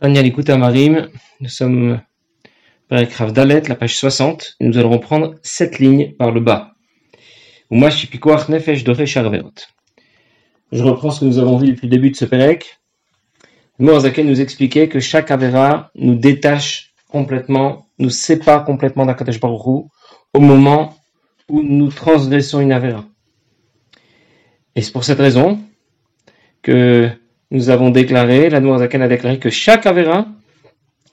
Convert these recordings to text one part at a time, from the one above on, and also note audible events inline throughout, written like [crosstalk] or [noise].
Daniel écoute Marim, nous sommes Rav Dalet, la page 60, et nous allons reprendre cette ligne par le bas. Je reprends ce que nous avons vu depuis le début de ce Perek. Mourazaken nous expliquait que chaque Avera nous détache complètement, nous sépare complètement d'Akadosh Baruch au moment où nous transgressons une Avera. Et c'est pour cette raison que nous avons déclaré, la Zaken a déclaré que chaque Avera,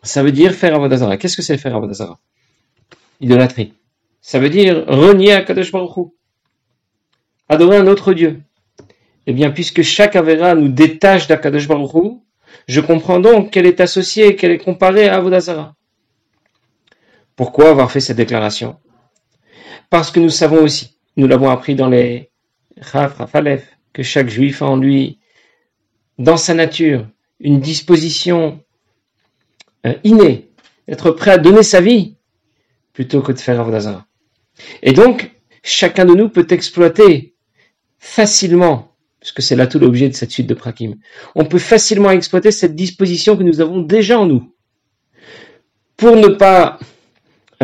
ça veut dire faire Avodazara. Qu'est-ce que c'est faire Avodazara Idolâtrie. Ça veut dire renier Akadosh Baruch Adorer un autre Dieu. Eh bien, puisque chaque Avera nous détache d'Akadosh Baruch je comprends donc qu'elle est associée, qu'elle est comparée à Avodazara. Pourquoi avoir fait cette déclaration? Parce que nous savons aussi, nous l'avons appris dans les Chaf, Rafalef, que chaque juif a en lui, dans sa nature, une disposition euh, innée, d'être prêt à donner sa vie, plutôt que de faire Avodazara. Et donc, chacun de nous peut exploiter facilement que c'est là tout l'objet de cette suite de Prakim. On peut facilement exploiter cette disposition que nous avons déjà en nous. Pour ne pas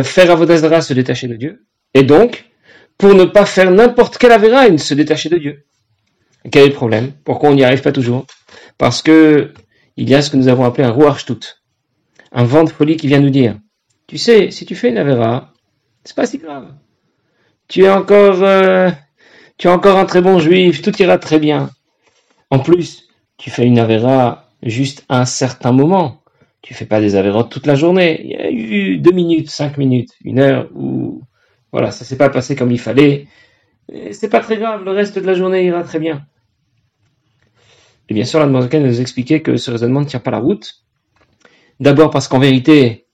faire Avodazara se détacher de Dieu, et donc, pour ne pas faire n'importe quelle Avera et se détacher de Dieu. quel est le problème? Pourquoi on n'y arrive pas toujours? Parce que il y a ce que nous avons appelé un Ruach un vent de folie qui vient nous dire, tu sais, si tu fais une Avera, c'est pas si grave. Tu es encore euh, tu es encore un très bon juif, tout ira très bien. En plus, tu fais une avéra juste à un certain moment. Tu fais pas des avérotes toute la journée. Il y a eu deux minutes, cinq minutes, une heure où, voilà, ça s'est pas passé comme il fallait. C'est pas très grave, le reste de la journée ira très bien. Et bien sûr, la demoiselle nous expliquait que ce raisonnement ne tient pas la route. D'abord parce qu'en vérité,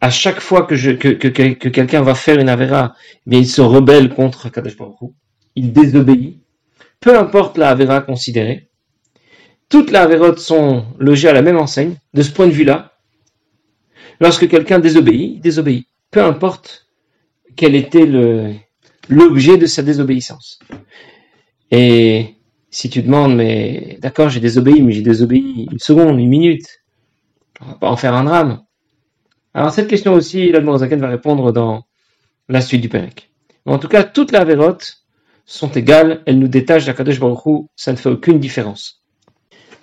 à chaque fois que, que, que, quelqu'un va faire une avéra, mais il se rebelle contre Baruch il désobéit, peu importe la Avera considérée. Toutes les Avérotes sont logées à la même enseigne. De ce point de vue-là, lorsque quelqu'un désobéit, il désobéit. Peu importe quel était l'objet de sa désobéissance. Et si tu demandes, mais d'accord, j'ai désobéi, mais j'ai désobéi une seconde, une minute, on va pas en faire un drame. Alors cette question aussi, l'Admorazaken va répondre dans la suite du Pérec. En tout cas, toute la vérote sont égales, elles nous détachent d'Akadosh Baruch ça ne fait aucune différence.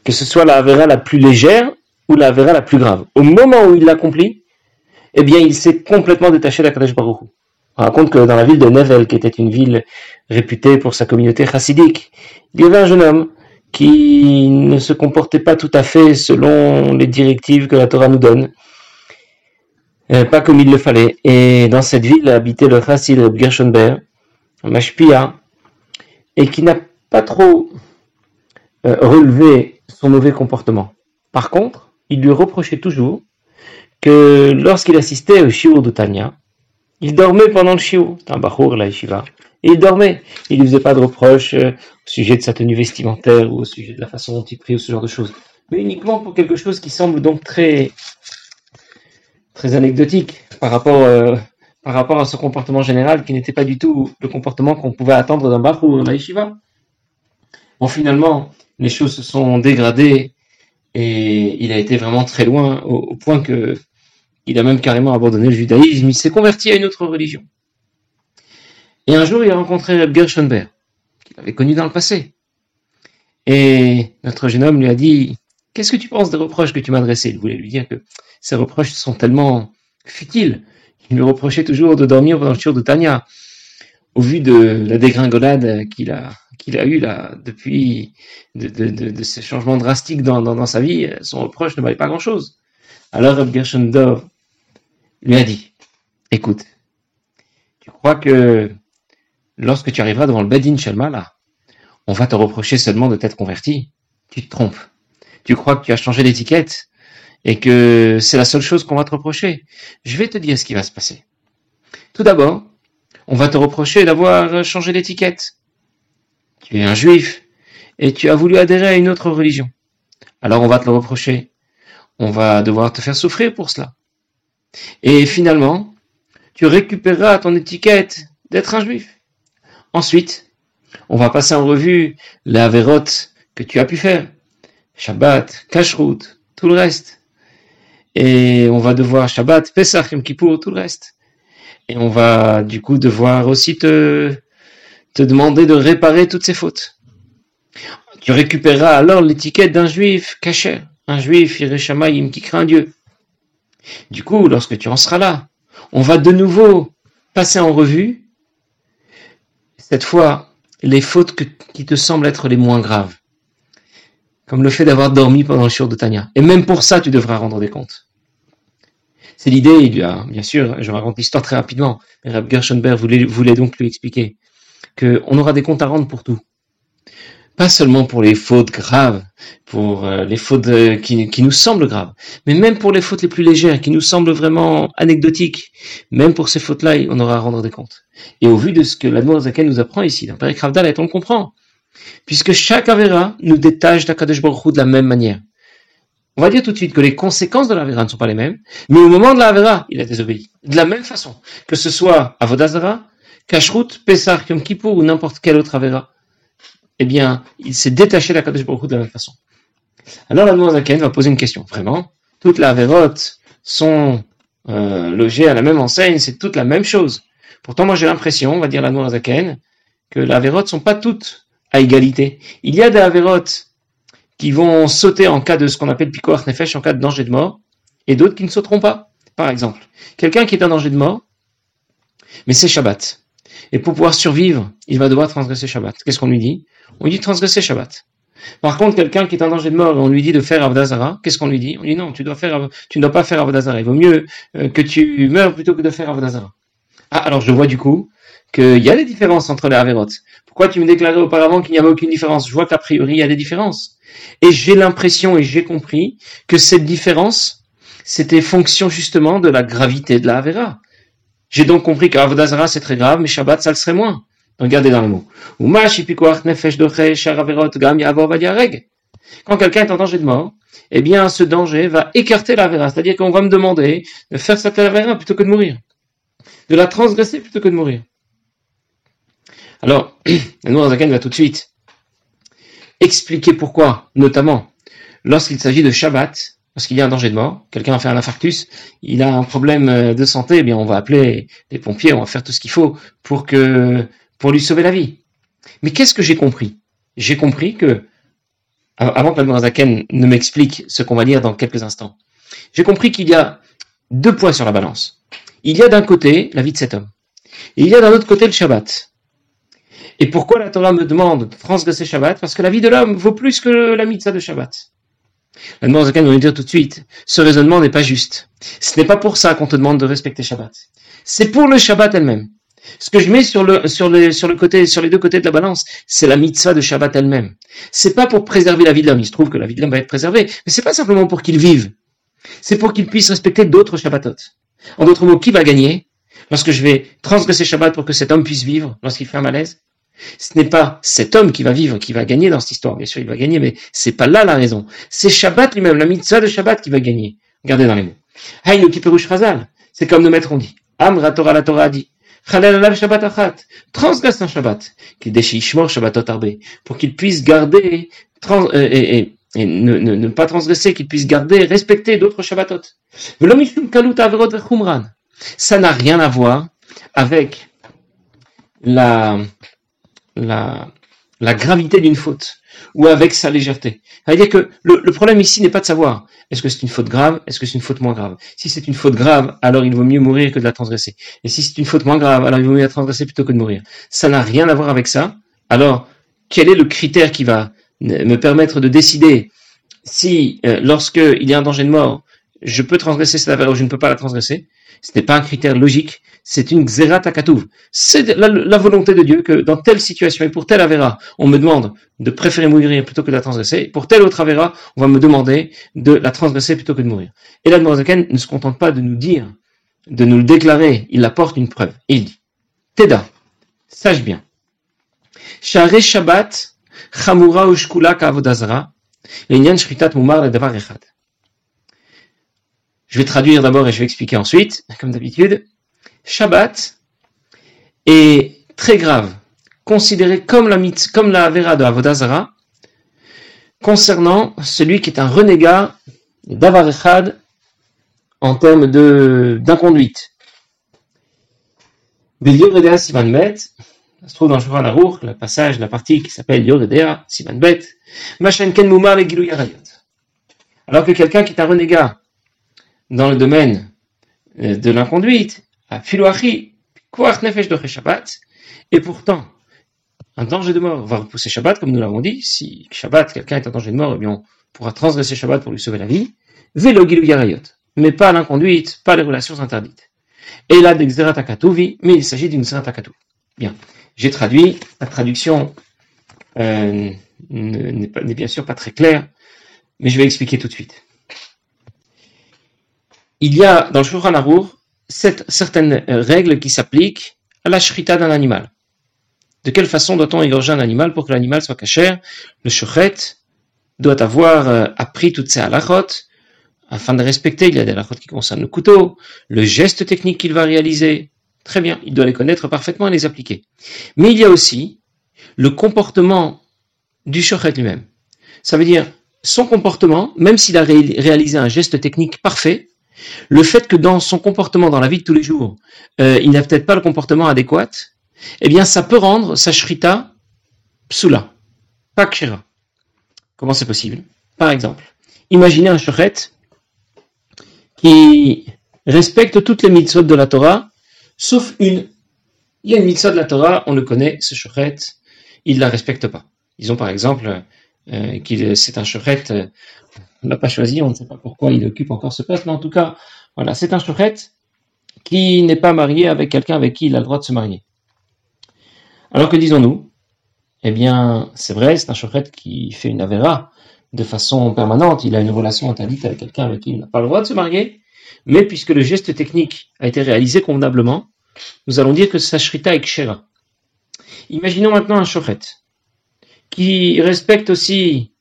Que ce soit la Avera la plus légère ou la Avera la plus grave. Au moment où il l'accomplit, eh bien, il s'est complètement détaché d'Akadosh Baruch On raconte que dans la ville de Nevel, qui était une ville réputée pour sa communauté chassidique, il y avait un jeune homme qui ne se comportait pas tout à fait selon les directives que la Torah nous donne. Euh, pas comme il le fallait. Et dans cette ville habitait le chassid Gershonber, un mashpia, et qui n'a pas trop euh, relevé son mauvais comportement. Par contre, il lui reprochait toujours que lorsqu'il assistait au shiur de Tanya, il dormait pendant le shiur. C'est un bachour, la yeshiva. Et il dormait. Il ne faisait pas de reproches euh, au sujet de sa tenue vestimentaire ou au sujet de la façon dont il prie ou ce genre de choses. Mais uniquement pour quelque chose qui semble donc très, très anecdotique par rapport euh, par rapport à ce comportement général qui n'était pas du tout le comportement qu'on pouvait attendre d'un Bach ou d'un Yeshiva. Bon, finalement, les choses se sont dégradées et il a été vraiment très loin au, point que il a même carrément abandonné le judaïsme, il s'est converti à une autre religion. Et un jour, il a rencontré Reb Gershonberg, qu'il avait connu dans le passé. Et notre jeune homme lui a dit, qu'est-ce que tu penses des reproches que tu m'as adressés? Il voulait lui dire que ces reproches sont tellement futiles il lui reprochait toujours de dormir pendant le de Tania. Au vu de la dégringolade qu'il a, qu'il a eu là, depuis, de, de, de, ces changements drastiques dans, dans, sa vie, son reproche ne valait pas grand chose. Alors Reb lui a dit, écoute, tu crois que lorsque tu arriveras devant le Bedin Shalma, là, on va te reprocher seulement de t'être converti? Tu te trompes. Tu crois que tu as changé d'étiquette et que c'est la seule chose qu'on va te reprocher? Je vais te dire ce qui va se passer. Tout d'abord, on va te reprocher d'avoir changé d'étiquette. Tu es un juif et tu as voulu adhérer à une autre religion. Alors on va te le reprocher. On va devoir te faire souffrir pour cela. Et finalement, tu récupéreras ton étiquette d'être un juif. Ensuite, on va passer en revue la vérote que tu as pu faire. Shabbat, kashrut, tout le reste. Et on va devoir Shabbat, Pesach, Yom tout le reste. Et on va du coup devoir aussi te, te demander de réparer toutes ces fautes. Tu récupéreras alors l'étiquette d'un juif caché, un juif Yerushalayim qui craint Dieu. Du coup, lorsque tu en seras là, on va de nouveau passer en revue, cette fois, les fautes qui te semblent être les moins graves. Comme le fait d'avoir dormi pendant le jour de Tania. Et même pour ça, tu devras rendre des comptes. C'est l'idée, bien sûr, je raconte l'histoire très rapidement, mais Rab Gershonberg voulait donc lui expliquer qu'on aura des comptes à rendre pour tout pas seulement pour les fautes graves, pour euh, les fautes euh, qui, nous semblent graves, mais même pour les fautes les plus légères, qui nous semblent vraiment anecdotiques, même pour ces fautes-là, on aura à rendre des comptes. Et au vu de ce que la Zaken nous apprend ici, dans Père Kravdal, on le comprend, puisque chaque Avera nous détache d'Akadosh Baruch de la même manière. On va dire tout de suite que les conséquences de l'Avera ne sont pas les mêmes, mais au moment de l'Avera, il a désobéi. De la même façon, que ce soit Avodazara, Kashrut, Pesach, Yom Kippur ou n'importe quel autre Avera eh bien, il s'est détaché de la Kadosh Baruch de la même façon. Alors la Zaken va poser une question. Vraiment, toutes les Averot sont euh, logées à la même enseigne, c'est toute la même chose. Pourtant, moi j'ai l'impression, on va dire la Zaken, que les Averot sont pas toutes à égalité. Il y a des Averot qui vont sauter en cas de ce qu'on appelle Pico Nefesh, en cas de danger de mort, et d'autres qui ne sauteront pas. Par exemple, quelqu'un qui est en danger de mort, mais c'est Shabbat. Et pour pouvoir survivre, il va devoir transgresser Shabbat. Qu'est-ce qu'on lui dit? On lui dit transgresser Shabbat. Par contre, quelqu'un qui est en danger de mort, on lui dit de faire Avdazara, qu'est-ce qu'on lui dit? On lui dit non, tu dois ne dois pas faire Avdazara. Il vaut mieux euh, que tu meurs plutôt que de faire Avdazara. Ah, alors je vois du coup qu'il y a des différences entre les Averot. Pourquoi tu me déclarais auparavant qu'il n'y avait aucune différence? Je vois qu'a priori il y a des différences. Et j'ai l'impression et j'ai compris que cette différence, c'était fonction justement de la gravité de la Avera. J'ai donc compris qu'Avodazara c'est très grave, mais Shabbat ça le serait moins. Regardez dans le mot. Quand quelqu'un est en danger de mort, eh bien ce danger va écarter la vera, c'est-à-dire qu'on va me demander de faire cette vera plutôt que de mourir, de la transgresser plutôt que de mourir. Alors, [clears throat] la Zaken va tout de suite expliquer pourquoi, notamment lorsqu'il s'agit de Shabbat, parce qu'il y a un danger de mort, quelqu'un a fait un infarctus, il a un problème euh, de santé, eh on va appeler les pompiers, on va faire tout ce qu'il faut pour que pour lui sauver la vie. Mais qu'est-ce que j'ai compris? J'ai compris que avant que Zaken ne m'explique ce qu'on va lire dans quelques instants, j'ai compris qu'il y a deux poids sur la balance. Il y a d'un côté la vie de cet homme, et il y a d'un autre côté le Shabbat. Et pourquoi la Torah me demande de transgresser Shabbat? Parce que la vie de l'homme vaut plus que la mitzvah de Shabbat. La Zakan nous dire tout de suite, ce raisonnement n'est pas juste. Ce n'est pas pour ça qu'on te demande de respecter Shabbat. C'est pour le Shabbat elle-même. Ce que je mets sur les deux côtés de la balance, c'est la mitzvah de Shabbat elle-même. C'est pas pour préserver la vie de l'homme. Il se trouve que la vie de l'homme va être préservée. Mais c'est pas simplement pour qu'il vive. C'est pour qu'il puisse respecter d'autres Shabbatot. En d'autres mots, qui va gagner lorsque je vais transgresser Shabbat pour que cet homme puisse vivre lorsqu'il fait un malaise? Ce n'est pas cet homme qui va vivre, qui va gagner dans cette histoire. Bien sûr, il va gagner, mais c'est pas là la raison. C'est Shabbat lui-même, la mitzvah de Shabbat qui va gagner. Regardez dans les mots. C'est comme nos maîtres ont dit. Amra Torah la Torah dit. Shabbat achat. Transgresse un Shabbat. Pour qu'il puisse garder, euh, et, ne, pas transgresser, qu'il puisse garder, respecter d'autres Shabbatot. Ça n'a rien à voir avec la, la, gravité d'une faute ou avec sa légèreté. Que le, le, problème ici n'est pas de savoir est-ce que c'est une faute grave, est-ce que c'est une faute moins grave. Si c'est une faute grave, alors il vaut mieux mourir que de la transgresser. Et si c'est une faute moins grave, alors il vaut mieux la transgresser plutôt que de mourir. Ça n'a rien à voir avec ça. Alors, quel est le critère qui va me permettre de décider si, euh, lorsque il y a un danger de mort, je peux transgresser cette affaire ou je ne peux pas la transgresser? Ce n'est pas un critère logique, c'est une xerat C'est la, volonté de Dieu que dans telle situation et pour telle avéra, on me demande de préférer mourir plutôt que de la transgresser. Pour telle autre avéra, on va me demander de la transgresser plutôt que de mourir. Et là, ne se contente pas de nous dire, de nous le déclarer, il apporte une preuve. Il dit, Teda, sache bien. Je vais traduire d'abord et je vais expliquer ensuite, comme d'habitude. Shabbat est très grave, considéré comme la, comme la Vera de Avodazara, concernant celui qui est un renégat Davar Echad en termes d'inconduite. Yoredea Sivan Bet, ça se trouve dans Shulchan Aruch, le passage, la partie qui s'appelle Yoredea Sivan Bet, Machan Ken Gilou Yarayot. Alors que quelqu'un qui est un renégat dans le domaine euh, de l'inconduite, et pourtant, un danger de mort va repousser Shabbat, comme nous l'avons dit. Si Shabbat, quelqu'un est en danger de mort, eh bien, on pourra transgresser Shabbat pour lui sauver la vie. Velo Yarayot mais pas l'inconduite, pas les relations interdites. Et là, d'Exeratakatuvi, mais il s'agit d'une Zeratakatu. Bien. J'ai traduit, la traduction euh, n'est bien sûr pas très claire, mais je vais expliquer tout de suite. Il y a dans le Shulchan Aruch certaines règles qui s'appliquent à la shrita d'un animal. De quelle façon doit-on égorger un animal pour que l'animal soit cachère Le shochet doit avoir euh, appris toutes ces halachot, afin de respecter, il y a des lachotes qui concernent le couteau, le geste technique qu'il va réaliser. Très bien, il doit les connaître parfaitement et les appliquer. Mais il y a aussi le comportement du shochet lui-même. Ça veut dire son comportement, même s'il a réalisé un geste technique parfait, le fait que dans son comportement dans la vie de tous les jours, euh, il n'a peut-être pas le comportement adéquat, eh bien ça peut rendre sa shrita psula, pas kshira. Comment c'est possible? Par exemple, imaginez un shochet qui respectent toutes les mitzvot de la Torah, sauf une. Il y a une mitzvah de la Torah, on le connaît, ce shochet, il ne la respecte pas. Disons par exemple euh, c'est un shochet, l'a pas choisi, on ne sait pas pourquoi il occupe encore ce poste, mais en tout cas, voilà, c'est un shochet qui n'est pas marié avec quelqu'un avec qui il a le droit de se marier. Alors que disons-nous Eh bien, c'est vrai, c'est un shochet qui fait une avéra, de façon permanente, il a une relation interdite avec quelqu'un avec qui il n'a pas le droit de se marier, mais puisque le geste technique a été réalisé convenablement, nous allons dire que sa shrita est kshera. Imaginons maintenant un shochet qui respecte aussi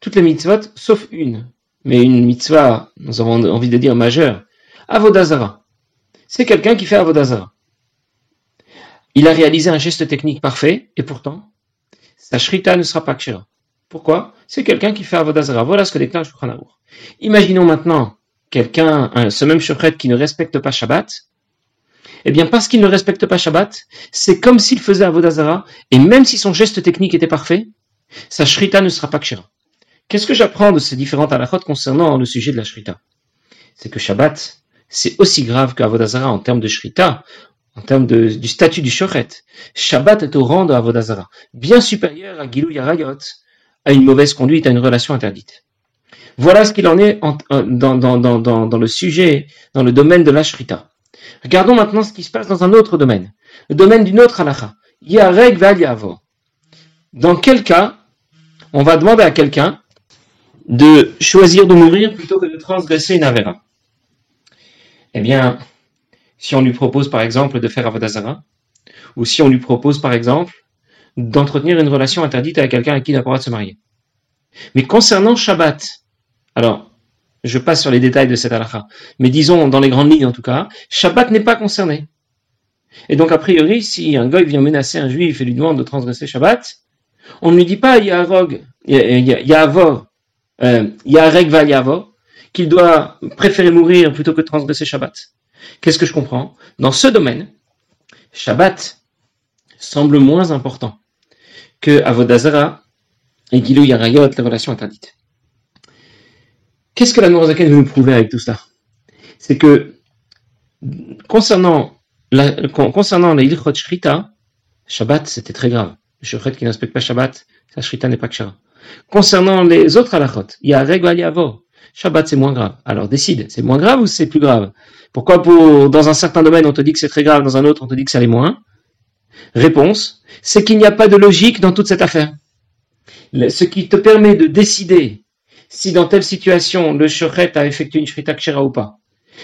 toutes les mitzvot, sauf une, mais une mitzvah, nous avons envie de dire majeure, avodazara. C'est quelqu'un qui fait avodazara. Il a réalisé un geste technique parfait, et pourtant, sa shrita ne sera pas kshera. Pourquoi? C'est quelqu'un qui fait Avodazara. Voilà ce que déclare Shulchan. Imaginons maintenant quelqu'un, ce même Shochet qui ne respecte pas Shabbat. Eh bien, parce qu'il ne respecte pas Shabbat, c'est comme s'il faisait Avodazara, et même si son geste technique était parfait, sa Shrita ne sera pas Kshira. Qu'est-ce que j'apprends de ces différentes halachot concernant le sujet de la Shrita? C'est que Shabbat, c'est aussi grave qu'Avodazara en termes de Shrita, en termes du statut du Shochet. Shabbat est au rang de Avodazara, bien supérieur à Gilou Yarayot, à une mauvaise conduite, à une relation interdite. Voilà ce qu'il en est dans, le sujet, dans le domaine de l'ashrita. Regardons maintenant ce qui se passe dans un autre domaine, le domaine d'une autre halakha. Yareg yavo. Dans quel cas on va demander à quelqu'un de choisir de mourir plutôt que de transgresser une avera Eh bien, si on lui propose par exemple de faire avodazara, ou si on lui propose par exemple d'entretenir une relation interdite avec quelqu'un avec qui il n'a pas le droit de se marier. Mais concernant Shabbat, alors, je passe sur les détails de cette halakha, mais disons dans les grandes lignes en tout cas, Shabbat n'est pas concerné. Et donc, a priori, si un goy vient menacer un juif et lui demande de transgresser Shabbat, on ne lui dit pas, il y euh, il y a Regva Yavor, qu'il doit préférer mourir plutôt que transgresser Shabbat. Qu'est-ce que je comprends? Dans ce domaine, Shabbat semble moins important que Avodazara et Gilou Yarayot, les relations interdites. Qu'est-ce que la Nourazaken veut nous prouver avec tout cela? C'est que concernant la, concernant Shrita, Shabbat c'était très grave. Le Shochet qui n'inspecte pas Shabbat, sa Shrita n'est pas Kshara. Concernant les autres halachot, il y a Yavo. Shabbat c'est moins grave. Alors décide, c'est moins grave ou c'est plus grave? Pourquoi pour, dans un certain domaine on te dit que c'est très grave, dans un autre on te dit que ça l'est moins? Réponse, c'est qu'il n'y a pas de logique dans toute cette affaire. Ce qui te permet de décider si dans telle situation le shochet a effectué une shrita kshera ou pas,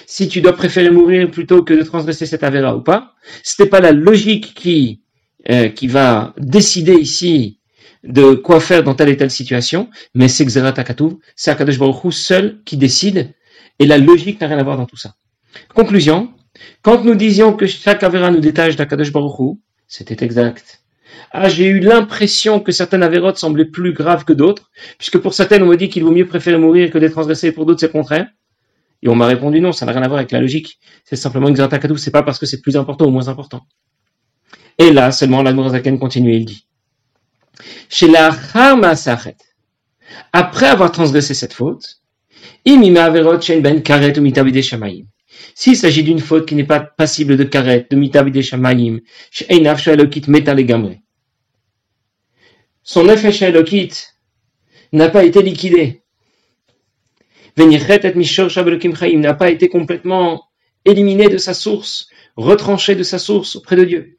si tu dois préférer mourir plutôt que de transgresser cette avera ou pas, ce n'est pas la logique qui, euh, qui va décider ici de quoi faire dans telle et telle situation, mais c'est Xerat c'est Akadosh Baruch seul qui décide, et la logique n'a rien à voir dans tout ça. Conclusion, quand nous disions que chaque avera nous détache d'Akadosh Baruch c'était exact. Ah, j'ai eu l'impression que certaines avérotes semblaient plus graves que d'autres, puisque pour certaines, on me dit qu'il vaut mieux préférer mourir que d'être transgressé, pour d'autres, c'est contraire. Et on m'a répondu non, ça n'a rien à voir avec la logique. C'est simplement une ce c'est pas parce que c'est plus important ou moins important. Et là, seulement, la Zaken continue, il dit. Chez la après avoir transgressé cette faute, ben s'il s'agit d'une faute qui n'est pas passible de karet, de mitabide shamayim, son effet shalokit n'a pas été liquidé. n'a pas été complètement éliminé de sa source, retranché de sa source auprès de Dieu.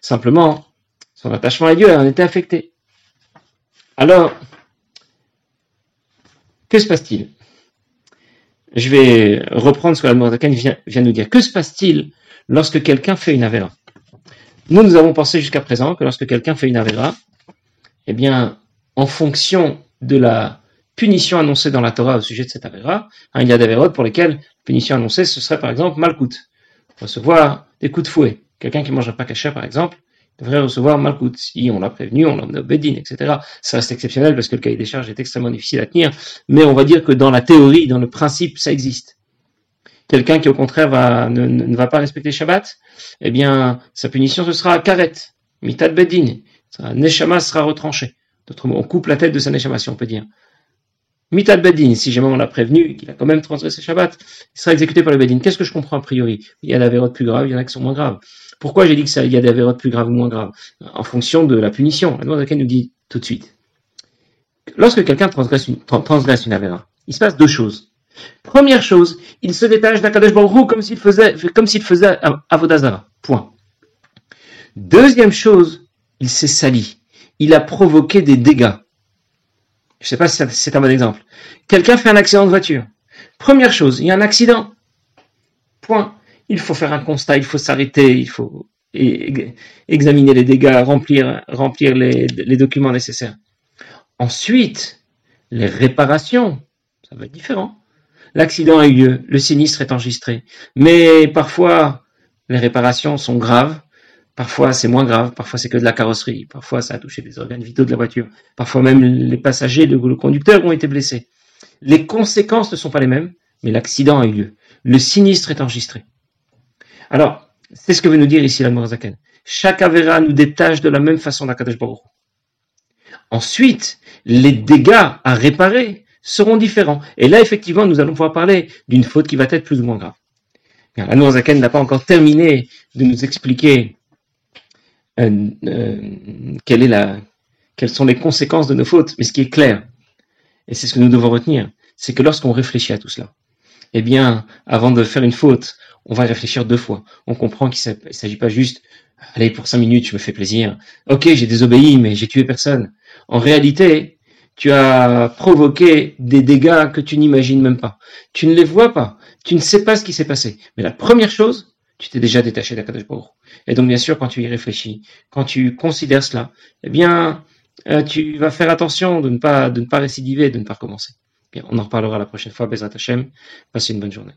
Simplement, son attachement à Dieu en était affecté. Alors, que se passe-t-il? Je vais reprendre ce que l'Admorazakan vient, vient nous dire. Que se passe-t-il lorsque quelqu'un fait une avéra? Nous, nous avons pensé jusqu'à présent que lorsque quelqu'un fait une avéra, eh bien, en fonction de la punition annoncée dans la Torah au sujet de cette avéra, hein, il y a des avérotes pour lesquelles la punition annoncée, ce serait par exemple malkout, recevoir des coups de fouet. Quelqu'un qui mange pas caché, par exemple, devrait recevoir Malkout. Si on l'a prévenu, on l'a emmené au Bedin, etc. Ça reste exceptionnel parce que le cahier des charges est extrêmement difficile à tenir, mais on va dire que dans la théorie, dans le principe, ça existe. Quelqu'un qui au contraire ne, va pas respecter Shabbat, eh bien, sa punition ce sera karet, mitad bedin, neshama sera retranché. D'autres mots, on coupe la tête de sa neshama, si on peut dire. Mitad bedin, si jamais on l'a prévenu, qu'il a quand même transgressé Shabbat, il sera exécuté par le bedin. Qu'est-ce que je comprends a priori? Il y a des plus graves, il y en a qui sont moins graves. Pourquoi j'ai dit que ça, y a des avérotes plus graves ou moins graves? En fonction de la punition. La loi nous dit tout de suite. Lorsque quelqu'un transgresse une, transgresse avéra, il se passe deux choses. Première chose, il se détache d'Akadosh Baruch comme s'il comme s'il faisait Avodazara. Point. Deuxième chose, il s'est sali. Il a provoqué des dégâts. Je ne sais pas si c'est un bon exemple. Quelqu'un fait un accident de voiture. Première chose, il y a un accident. Point il faut faire un constat, il faut s'arrêter, il faut examiner les dégâts, remplir, les, documents nécessaires. Ensuite, les réparations, ça va être différent. L'accident a eu lieu, le sinistre est enregistré, mais parfois les réparations sont graves, parfois c'est moins grave, parfois c'est que de la carrosserie, parfois ça a touché des organes vitaux de la voiture, parfois même les passagers, le, le conducteur ont été blessés. Les conséquences ne sont pas les mêmes, mais l'accident a eu lieu. Le sinistre est enregistré. Alors, c'est ce que veut nous dire ici la Morazaken. Chaque Avera nous détache de la même façon d'Akadosh Baruch. Ensuite, les dégâts à réparer seront différents. Et là, effectivement, nous allons pouvoir parler d'une faute qui va être plus ou moins grave. La Morazaken n'a pas encore terminé de nous expliquer euh, euh, quelle est la, quelles sont les conséquences de nos fautes. Mais ce qui est clair, et c'est ce que nous devons retenir, c'est que lorsqu'on réfléchit à tout cela, eh bien, avant de faire une faute, on va réfléchir deux fois. On comprend qu'il ne s'agit pas juste, allez, pour cinq minutes, je me fais plaisir. Ok, j'ai désobéi, mais j'ai tué personne. En réalité, tu as provoqué des dégâts que tu n'imagines même pas. Tu ne les vois pas. Tu ne sais pas ce qui s'est passé. Mais la première chose, tu t'es déjà détaché d'Akadosh. Et donc, bien sûr, quand tu y réfléchis, quand tu considères cela, eh bien, euh, tu vas faire attention de ne pas, de ne pas récidiver, de ne pas recommencer. On en reparlera la prochaine fois. Bezrat Hashem. Passez une bonne journée.